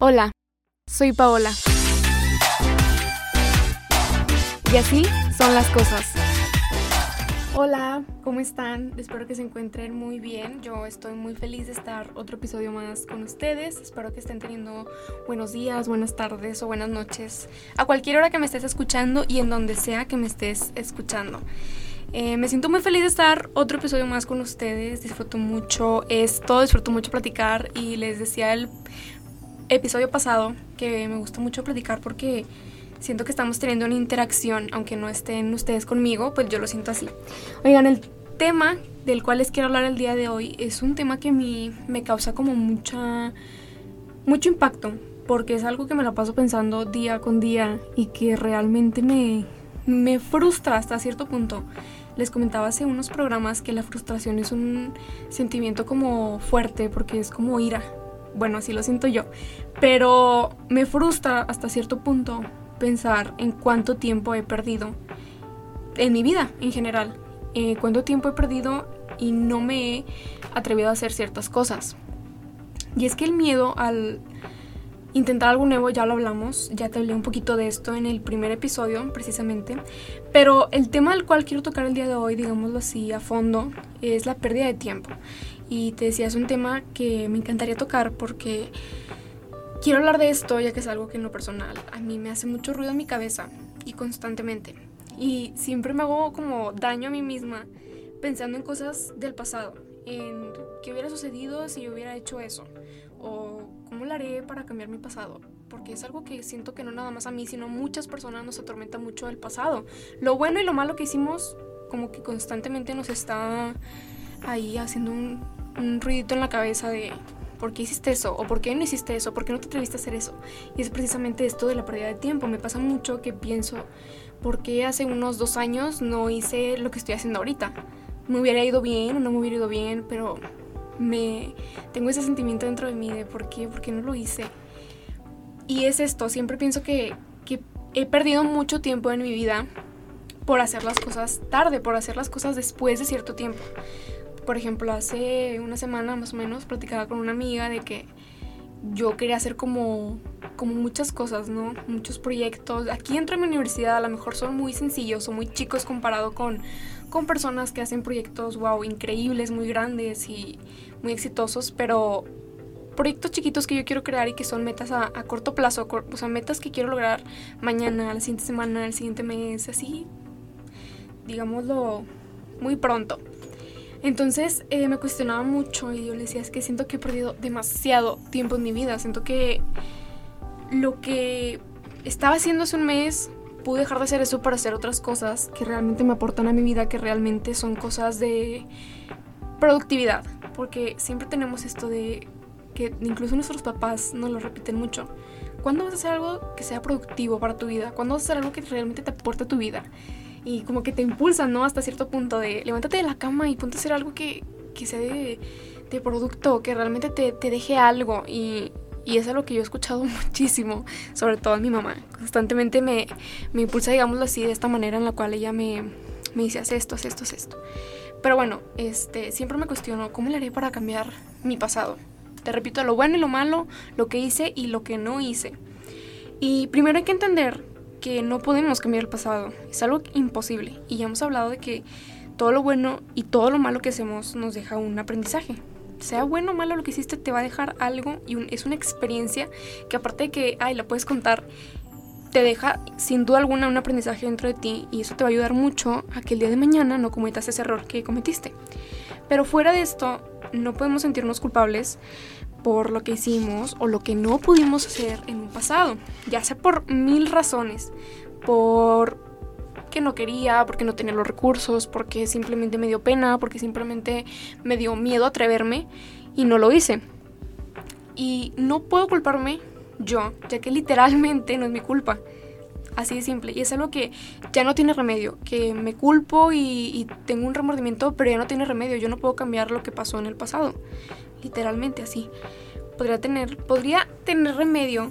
Hola, soy Paola. Y así son las cosas. Hola, ¿cómo están? Espero que se encuentren muy bien. Yo estoy muy feliz de estar otro episodio más con ustedes. Espero que estén teniendo buenos días, buenas tardes o buenas noches a cualquier hora que me estés escuchando y en donde sea que me estés escuchando. Eh, me siento muy feliz de estar otro episodio más con ustedes. Disfruto mucho esto, disfruto mucho platicar y les decía el episodio pasado que me gusta mucho platicar porque siento que estamos teniendo una interacción, aunque no estén ustedes conmigo, pues yo lo siento así. Oigan, el tema del cual les quiero hablar el día de hoy es un tema que a mí me causa como mucha mucho impacto, porque es algo que me lo paso pensando día con día y que realmente me me frustra hasta cierto punto. Les comentaba hace unos programas que la frustración es un sentimiento como fuerte porque es como ira, bueno, así lo siento yo. Pero me frustra hasta cierto punto pensar en cuánto tiempo he perdido en mi vida en general. Eh, cuánto tiempo he perdido y no me he atrevido a hacer ciertas cosas. Y es que el miedo al intentar algo nuevo, ya lo hablamos, ya te hablé un poquito de esto en el primer episodio precisamente, pero el tema al cual quiero tocar el día de hoy, digámoslo así, a fondo, es la pérdida de tiempo. Y te decía, es un tema que me encantaría tocar porque quiero hablar de esto ya que es algo que en lo personal a mí me hace mucho ruido en mi cabeza y constantemente. Y siempre me hago como daño a mí misma pensando en cosas del pasado, en qué hubiera sucedido si yo hubiera hecho eso o cómo lo haré para cambiar mi pasado. Porque es algo que siento que no nada más a mí, sino muchas personas nos atormenta mucho el pasado. Lo bueno y lo malo que hicimos como que constantemente nos está ahí haciendo un, un ruidito en la cabeza de ¿por qué hiciste eso? ¿O por qué no hiciste eso? ¿Por qué no te atreviste a hacer eso? Y es precisamente esto de la pérdida de tiempo. Me pasa mucho que pienso, ¿por qué hace unos dos años no hice lo que estoy haciendo ahorita? Me hubiera ido bien no me hubiera ido bien, pero me tengo ese sentimiento dentro de mí de ¿por qué? ¿Por qué no lo hice? Y es esto, siempre pienso que, que he perdido mucho tiempo en mi vida por hacer las cosas tarde, por hacer las cosas después de cierto tiempo por ejemplo, hace una semana más o menos platicaba con una amiga de que yo quería hacer como, como muchas cosas, ¿no? Muchos proyectos. Aquí entro en mi universidad, a lo mejor son muy sencillos o muy chicos comparado con, con personas que hacen proyectos, wow, increíbles, muy grandes y muy exitosos, pero proyectos chiquitos que yo quiero crear y que son metas a corto plazo, o sea, metas que quiero lograr mañana, la siguiente semana, el siguiente mes, así, digámoslo, muy pronto. Entonces eh, me cuestionaba mucho y yo le decía, es que siento que he perdido demasiado tiempo en mi vida. Siento que lo que estaba haciendo hace un mes, pude dejar de hacer eso para hacer otras cosas que realmente me aportan a mi vida, que realmente son cosas de productividad. Porque siempre tenemos esto de que incluso nuestros papás nos lo repiten mucho. ¿Cuándo vas a hacer algo que sea productivo para tu vida? ¿Cuándo vas a hacer algo que realmente te aporte a tu vida? Y como que te impulsan, ¿no? Hasta cierto punto de levántate de la cama y ponte a hacer algo que, que sea de, de, producto, que realmente te, te deje algo y, y es algo que yo he escuchado muchísimo, sobre todo a mi mamá. Constantemente me, me impulsa, digámoslo así, de esta manera en la cual ella me, me dice, haz esto, haz esto, haz esto. Pero bueno, este, siempre me cuestiono, ¿cómo le haré para cambiar mi pasado? Te repito, lo bueno y lo malo, lo que hice y lo que no hice. Y primero hay que entender que no podemos cambiar el pasado. Es algo imposible. Y ya hemos hablado de que todo lo bueno y todo lo malo que hacemos nos deja un aprendizaje. Sea bueno o malo lo que hiciste, te va a dejar algo y es una experiencia que aparte de que, ay, la puedes contar, te deja sin duda alguna un aprendizaje dentro de ti y eso te va a ayudar mucho a que el día de mañana no cometas ese error que cometiste. Pero fuera de esto, no podemos sentirnos culpables por lo que hicimos o lo que no pudimos hacer en un pasado, ya sea por mil razones, por que no quería, porque no tenía los recursos, porque simplemente me dio pena, porque simplemente me dio miedo atreverme y no lo hice. Y no puedo culparme yo, ya que literalmente no es mi culpa. Así de simple. Y es algo que ya no tiene remedio. Que me culpo y, y, tengo un remordimiento, pero ya no tiene remedio. Yo no puedo cambiar lo que pasó en el pasado literalmente así. Podría tener, podría tener remedio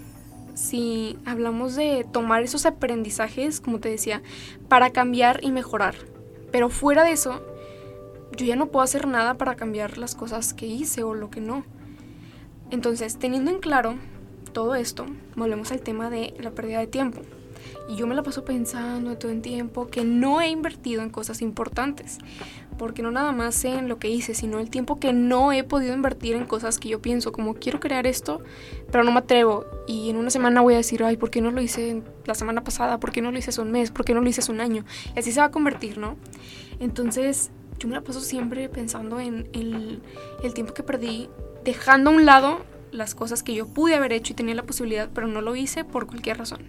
si hablamos de tomar esos aprendizajes, como te decía, para cambiar y mejorar. Pero fuera de eso, yo ya no puedo hacer nada para cambiar las cosas que hice o lo que no. Entonces, teniendo en claro todo esto, volvemos al tema de la pérdida de tiempo. Y yo me la paso pensando todo el tiempo que no he invertido en cosas importantes. Porque no nada más en lo que hice, sino el tiempo que no he podido invertir en cosas que yo pienso, como quiero crear esto, pero no me atrevo. Y en una semana voy a decir, ay, ¿por qué no lo hice la semana pasada? ¿Por qué no lo hice hace un mes? ¿Por qué no lo hice hace un año? Y así se va a convertir, ¿no? Entonces, yo me la paso siempre pensando en el, el tiempo que perdí, dejando a un lado las cosas que yo pude haber hecho y tenía la posibilidad, pero no lo hice por cualquier razón.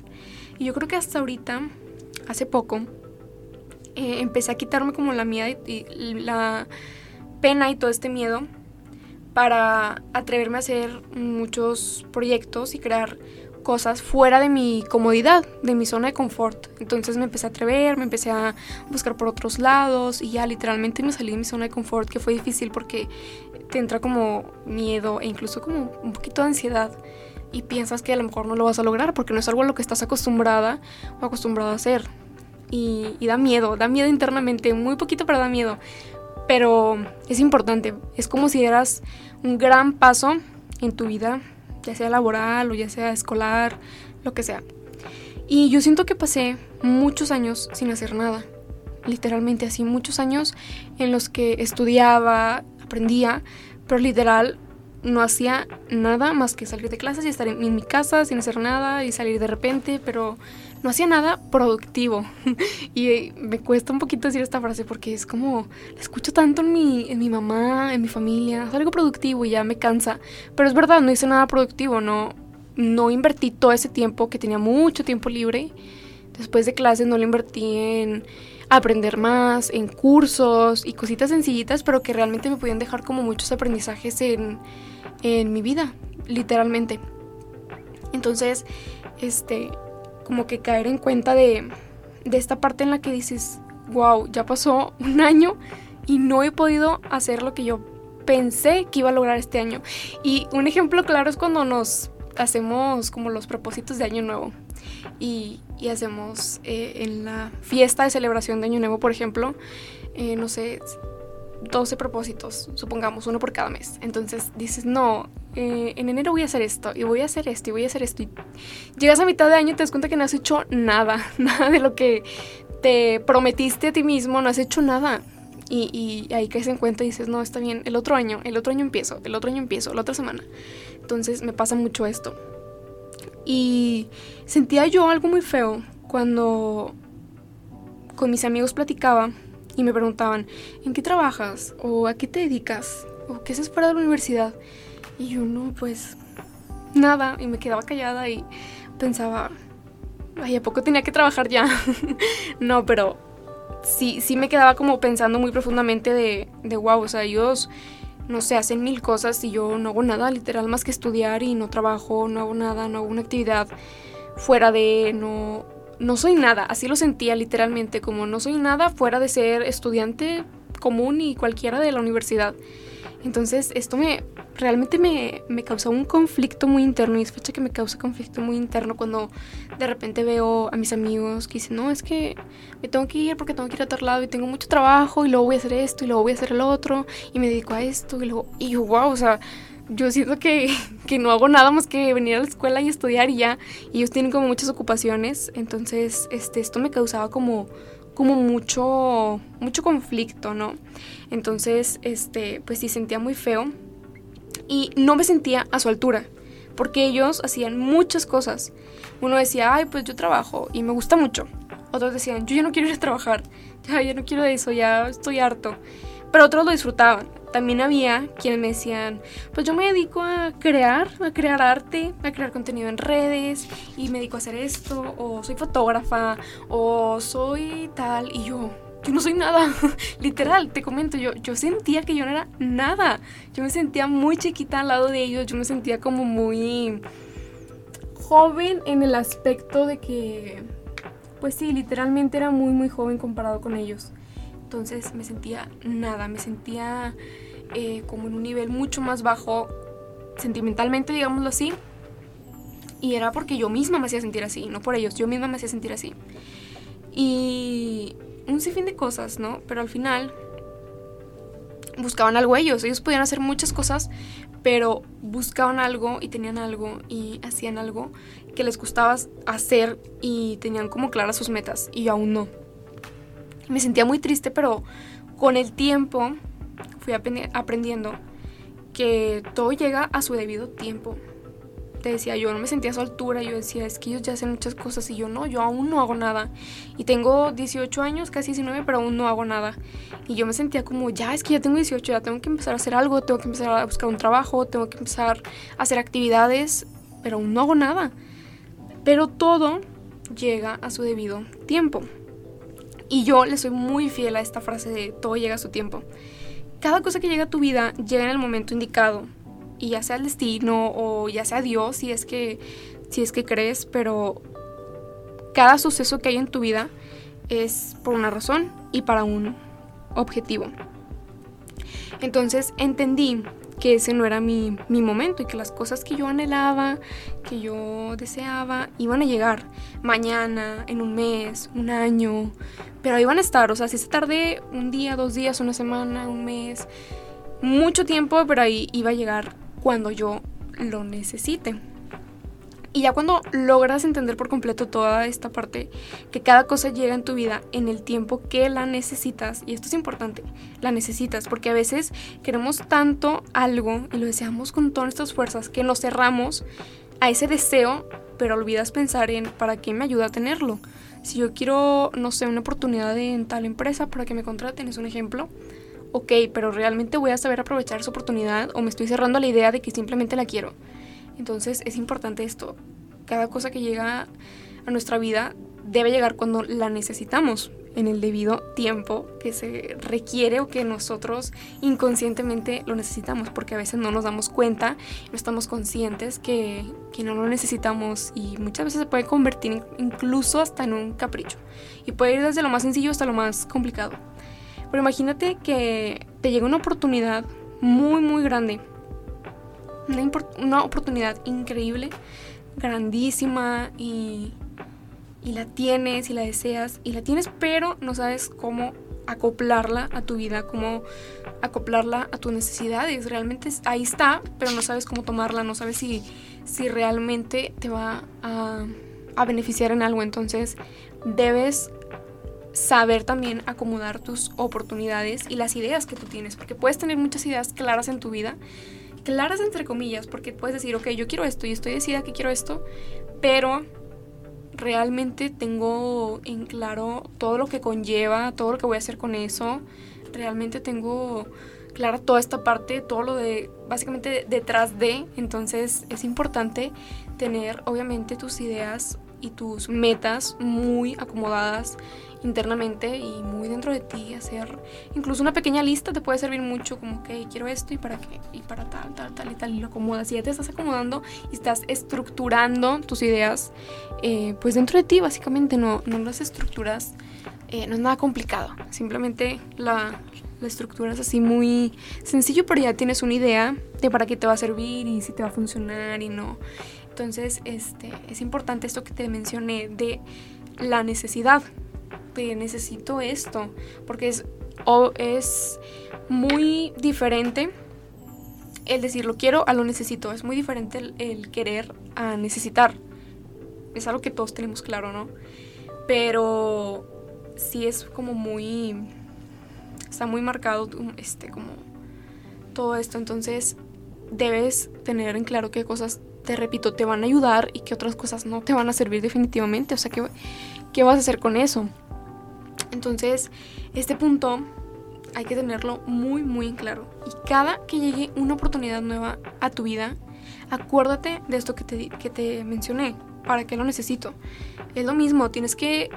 Y yo creo que hasta ahorita, hace poco, eh, empecé a quitarme como la mía y la pena y todo este miedo para atreverme a hacer muchos proyectos y crear cosas fuera de mi comodidad, de mi zona de confort. Entonces me empecé a atrever, me empecé a buscar por otros lados y ya literalmente me salí de mi zona de confort, que fue difícil porque te entra como miedo e incluso como un poquito de ansiedad y piensas que a lo mejor no lo vas a lograr porque no es algo a lo que estás acostumbrada o acostumbrado a hacer. Y, da miedo, da miedo internamente, muy poquito pero da miedo. Pero es importante, es como si dieras un gran paso en tu vida, ya sea laboral o ya sea escolar, lo que sea. Y yo siento que pasé muchos años sin hacer nada, literalmente así, muchos años en los que estudiaba, aprendía, pero literal no hacía nada más que salir de clases y estar en, mi casa sin hacer nada y salir de repente, pero no hacía nada productivo. y me cuesta un poquito decir esta frase porque es como, la escucho tanto en mi, en mi mamá, en mi familia, es algo productivo y ya me cansa. Pero es verdad, no hice nada productivo, no, no invertí todo ese tiempo que tenía mucho tiempo libre. Después de clases no lo invertí en aprender más, en cursos y cositas sencillitas, pero que realmente me podían dejar como muchos aprendizajes en, en mi vida, literalmente. Entonces, este, como que caer en cuenta de, de esta parte en la que dices, wow, ya pasó un año y no he podido hacer lo que yo pensé que iba a lograr este año. Y un ejemplo claro es cuando nos hacemos como los propósitos de año nuevo y, y hacemos eh, en la fiesta de celebración de año nuevo, por ejemplo, eh, no sé, 12 propósitos, supongamos, uno por cada mes. Entonces dices, no, eh, en enero voy a hacer esto, y voy a hacer esto, y voy a hacer esto. Y llegas a mitad de año y te das cuenta que no has hecho nada, nada de lo que te prometiste a ti mismo, no has hecho nada. Y, y ahí caes en cuenta y dices, no, está bien, el otro año, el otro año empiezo, el otro año empiezo, la otra semana. Entonces me pasa mucho esto. Y sentía yo algo muy feo cuando con mis amigos platicaba y me preguntaban, ¿en qué trabajas? ¿O a qué te dedicas? ¿O qué haces fuera de la universidad? Y yo no, pues nada. Y me quedaba callada y pensaba, ay, ¿a poco tenía que trabajar ya? no, pero sí, sí me quedaba como pensando muy profundamente de, de wow, o sea, ellos, no sé, hacen mil cosas y yo no hago nada, literal, más que estudiar y no trabajo, no hago nada, no hago una actividad fuera de, no, no soy nada, así lo sentía literalmente, como no soy nada fuera de ser estudiante común y cualquiera de la universidad. Entonces esto me realmente me, me causó un conflicto muy interno y es fecha que me causa conflicto muy interno cuando de repente veo a mis amigos que dicen, no, es que me tengo que ir porque tengo que ir a otro lado y tengo mucho trabajo y luego voy a hacer esto y luego voy a hacer el otro y me dedico a esto y luego, y yo, wow, o sea, yo siento que, que, no hago nada más que venir a la escuela y estudiar y ya. Y ellos tienen como muchas ocupaciones. Entonces, este, esto me causaba como, como mucho, mucho conflicto, ¿no? Entonces, este, pues sí, sentía muy feo. Y no me sentía a su altura. Porque ellos hacían muchas cosas. Uno decía, ay, pues yo trabajo y me gusta mucho. Otros decían, yo ya no quiero ir a trabajar. Ya, ya no quiero eso, ya estoy harto. Pero otros lo disfrutaban también había quienes me decían, pues yo me dedico a crear, a crear arte, a crear contenido en redes y me dedico a hacer esto, o soy fotógrafa, o soy tal, y yo, yo no soy nada, literal, te comento, yo, yo sentía que yo no era nada, yo me sentía muy chiquita al lado de ellos, yo me sentía como muy joven en el aspecto de que, pues sí, literalmente era muy, muy joven comparado con ellos. Entonces me sentía nada, me sentía eh, como en un nivel mucho más bajo sentimentalmente, digámoslo así. Y era porque yo misma me hacía sentir así, no por ellos, yo misma me hacía sentir así. Y un sinfín de cosas, ¿no? Pero al final buscaban algo ellos, ellos podían hacer muchas cosas, pero buscaban algo y tenían algo y hacían algo que les gustaba hacer y tenían como claras sus metas y yo aún no. Me sentía muy triste, pero con el tiempo fui aprendiendo que todo llega a su debido tiempo te decía, yo no me sentía a su altura, yo decía, es que ellos ya hacen muchas cosas y yo no, yo aún no hago nada. Y tengo 18 años, casi 19, pero aún no hago nada. Y yo me sentía como, ya, es que ya tengo 18, ya tengo que empezar a hacer algo, tengo que empezar a buscar un trabajo, tengo que empezar a hacer actividades, pero aún no hago nada. Pero todo llega a su debido tiempo. Y yo le soy muy fiel a esta frase de todo llega a su tiempo. Cada cosa que llega a tu vida llega en el momento indicado y ya sea el destino o ya sea Dios si es que si es que crees, pero cada suceso que hay en tu vida es por una razón y para un objetivo. Entonces entendí que ese no era mi, mi, momento y que las cosas que yo anhelaba, que yo deseaba, iban a llegar mañana, en un mes, un año, pero iban a estar, o sea, si se tarde un día, dos días, una semana, un mes, mucho tiempo, pero ahí iba a llegar cuando yo lo necesite. Y ya cuando logras entender por completo toda esta parte, que cada cosa llega en tu vida en el tiempo que la necesitas, y esto es importante, la necesitas, porque a veces queremos tanto algo y lo deseamos con todas nuestras fuerzas que nos cerramos a ese deseo, pero olvidas pensar en para qué me ayuda a tenerlo. Si yo quiero, no sé, una oportunidad en tal empresa para que me contraten, es un ejemplo, ok, pero realmente voy a saber aprovechar esa oportunidad o me estoy cerrando la idea de que simplemente la quiero. Entonces es importante esto. Cada cosa que llega a nuestra vida debe llegar cuando la necesitamos, en el debido tiempo que se requiere o que nosotros inconscientemente lo necesitamos, porque a veces no nos damos cuenta, no estamos conscientes que, que no lo necesitamos y muchas veces se puede convertir incluso hasta en un capricho. Y puede ir desde lo más sencillo hasta lo más complicado. Pero imagínate que te llega una oportunidad muy, muy grande. Una, oportunidad increíble, grandísima y, y la tienes y la deseas y la tienes, pero no sabes cómo acoplarla a tu vida, cómo acoplarla a tus necesidades. Realmente ahí está, pero no sabes cómo tomarla, no sabes si, si realmente te va a, a beneficiar en algo. Entonces debes saber también acomodar tus oportunidades y las ideas que tú tienes, porque puedes tener muchas ideas claras en tu vida, claras entre comillas, porque puedes decir, ok, yo quiero esto y estoy decidida que quiero esto, pero realmente tengo en claro todo lo que conlleva, todo lo que voy a hacer con eso, realmente tengo clara toda esta parte, todo lo de básicamente detrás de, entonces es importante tener obviamente tus ideas y tus metas muy acomodadas internamente y muy dentro de ti hacer incluso una pequeña lista te puede servir mucho como que quiero esto y para qué y para tal tal tal y tal y lo acomodas. Y ya te estás acomodando y estás estructurando tus ideas eh, pues dentro de ti básicamente. No, no las estructuras eh, no es nada complicado. Simplemente la, la estructura es así muy sencillo pero ya tienes una idea de para qué te va a servir y si te va a funcionar y no entonces este es importante esto que te mencioné de la necesidad necesito esto, porque es, o es muy diferente el decir lo quiero a lo necesito, es muy diferente el, querer a necesitar. Es algo que todos tenemos claro, ¿no? Pero sí es como muy, está muy marcado este, como todo esto, entonces debes tener en claro qué cosas, te repito, te van a ayudar y qué otras cosas no te van a servir definitivamente, o sea, ¿qué, qué vas a hacer con eso? Entonces, este punto hay que tenerlo muy, muy en claro. Y cada que llegue una oportunidad nueva a tu vida, acuérdate de esto que te, que te mencioné. ¿Para qué lo necesito? Es lo mismo, tienes que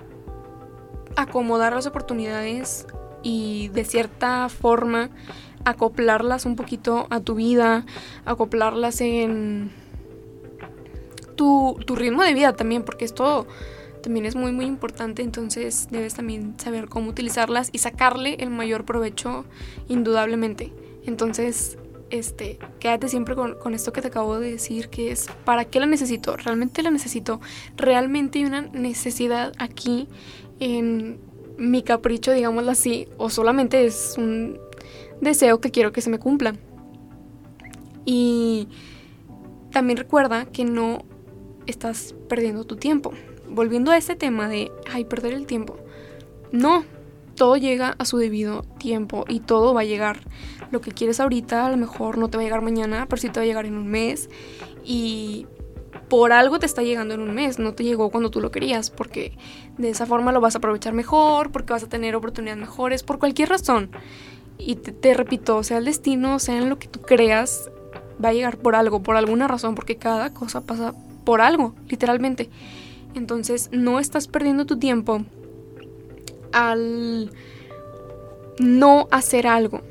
acomodar las oportunidades y de cierta forma acoplarlas un poquito a tu vida, acoplarlas en tu, ritmo de vida también, porque esto también es muy muy importante, entonces debes también saber cómo utilizarlas y sacarle el mayor provecho indudablemente. Entonces, este, quédate siempre con, con, esto que te acabo de decir, que es, ¿para qué la necesito? ¿Realmente la necesito? ¿Realmente hay una necesidad aquí en mi capricho, digámoslo así? ¿O solamente es un deseo que quiero que se me cumpla? Y también recuerda que no estás perdiendo tu tiempo. Volviendo a ese tema de, ay, perder el tiempo. No, todo llega a su debido tiempo y todo va a llegar. Lo que quieres ahorita a lo mejor no te va a llegar mañana, pero sí te va a llegar en un mes. Y por algo te está llegando en un mes, no te llegó cuando tú lo querías, porque de esa forma lo vas a aprovechar mejor, porque vas a tener oportunidades mejores, por cualquier razón. Y te, repito, sea el destino, sea en lo que tú creas, va a llegar por algo, por alguna razón, porque cada cosa pasa por algo, literalmente. Entonces no estás perdiendo tu tiempo al no hacer algo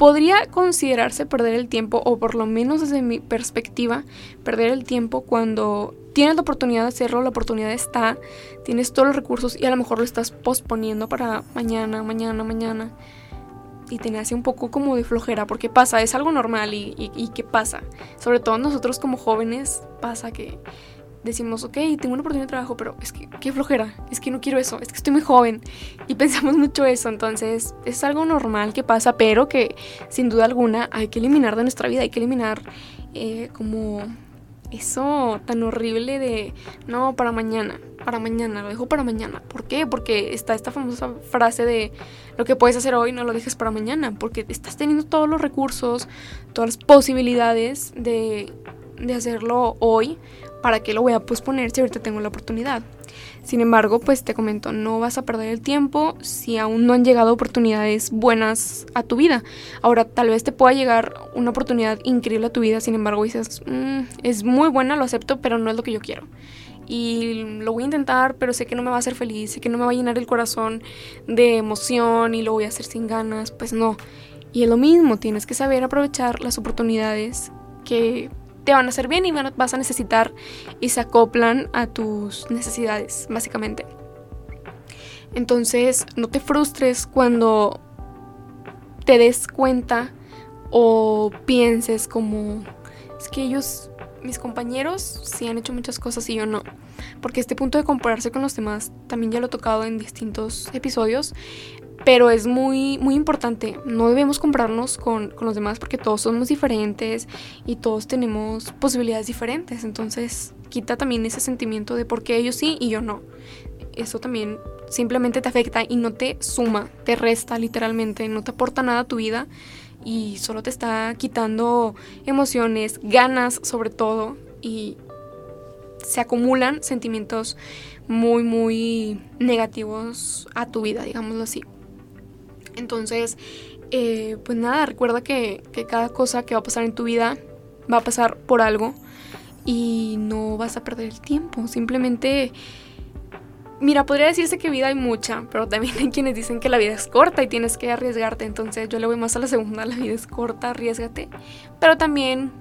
podría considerarse perder el tiempo, o por lo menos desde mi perspectiva, perder el tiempo cuando tienes la oportunidad de hacerlo, la oportunidad está, tienes todos los recursos y a lo mejor lo estás posponiendo para mañana, mañana, mañana. Y te hace un poco como de flojera, porque pasa, es algo normal y, y, ¿qué pasa? Sobre todo nosotros como jóvenes pasa que decimos, ok, tengo una oportunidad de trabajo, pero es que qué flojera, es que no quiero eso, es que estoy muy joven y pensamos mucho eso, entonces es algo normal que pasa, pero que sin duda alguna hay que eliminar de nuestra vida, hay que eliminar eh, como eso tan horrible de, no, para mañana, para mañana, lo dejo para mañana. ¿Por qué? Porque está esta famosa frase de lo que puedes hacer hoy no lo dejes para mañana, porque estás teniendo todos los recursos, todas las posibilidades de, de hacerlo hoy ¿para qué lo voy a posponer si ahorita tengo la oportunidad? Sin embargo, pues te comento, no vas a perder el tiempo si aún no han llegado oportunidades buenas a tu vida. Ahora, tal vez te pueda llegar una oportunidad increíble a tu vida, sin embargo, dices, mm, es muy buena, lo acepto, pero no es lo que yo quiero. Y lo voy a intentar, pero sé que no me va a hacer feliz, sé que no me va a llenar el corazón de emoción y lo voy a hacer sin ganas, pues no. Y es lo mismo, tienes que saber aprovechar las oportunidades que te van a hacer bien y vas a necesitar y se acoplan a tus necesidades, básicamente. Entonces, no te frustres cuando te des cuenta o pienses como, es que ellos, mis compañeros, sí han hecho muchas cosas y yo no. Porque este punto de compararse con los demás también ya lo he tocado en distintos episodios. Pero es muy, muy importante. No debemos comprarnos con, con, los demás porque todos somos diferentes y todos tenemos posibilidades diferentes. Entonces, quita también ese sentimiento de por qué ellos sí y yo no. Eso también simplemente te afecta y no te suma, te resta literalmente, no te aporta nada a tu vida y solo te está quitando emociones, ganas sobre todo y se acumulan sentimientos muy, muy negativos a tu vida, digámoslo así. Entonces, eh, pues nada, recuerda que, que cada cosa que va a pasar en tu vida va a pasar por algo y no vas a perder el tiempo. Simplemente, mira, podría decirse que vida hay mucha, pero también hay quienes dicen que la vida es corta y tienes que arriesgarte. Entonces yo le voy más a la segunda, la vida es corta, arriesgate. Pero también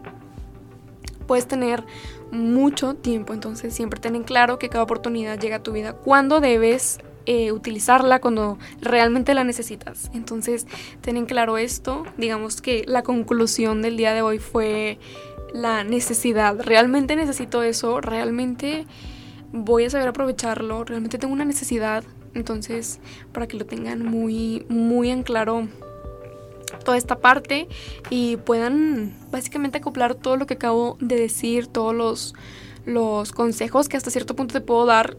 puedes tener mucho tiempo, entonces siempre ten en claro que cada oportunidad llega a tu vida cuando debes eh, utilizarla cuando realmente la necesitas. Entonces, ten claro esto. Digamos que la conclusión del día de hoy fue la necesidad. Realmente necesito eso, realmente voy a saber aprovecharlo, realmente tengo una necesidad. Entonces, para que lo tengan muy, muy en claro toda esta parte y puedan básicamente acoplar todo lo que acabo de decir, todos los, los consejos que hasta cierto punto te puedo dar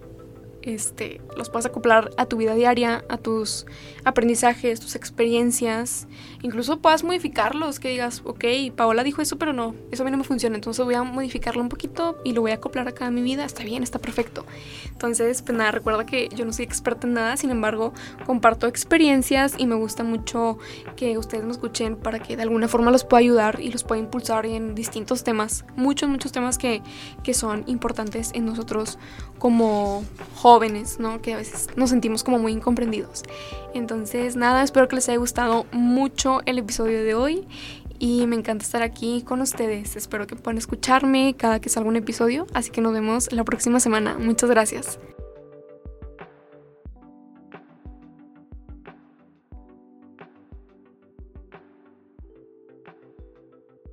este, los puedas acoplar a tu vida diaria, a tus aprendizajes, tus experiencias. Incluso puedas modificarlos, que digas, ok, Paola dijo eso, pero no, eso a mí no me funciona, entonces voy a modificarlo un poquito y lo voy a acoplar acá a mi vida, está bien, está perfecto. Entonces, pues nada, recuerda que yo no soy experta en nada, sin embargo, comparto experiencias y me gusta mucho que ustedes me escuchen para que de alguna forma los pueda ayudar y los pueda impulsar en distintos temas, muchos, muchos temas que, que son importantes en nosotros como jóvenes, ¿no? Que a veces nos sentimos como muy incomprendidos. Entonces, nada, espero que les haya gustado mucho el episodio de hoy y me encanta estar aquí con ustedes. Espero que puedan escucharme cada que salga un episodio, así que nos vemos la próxima semana. Muchas gracias.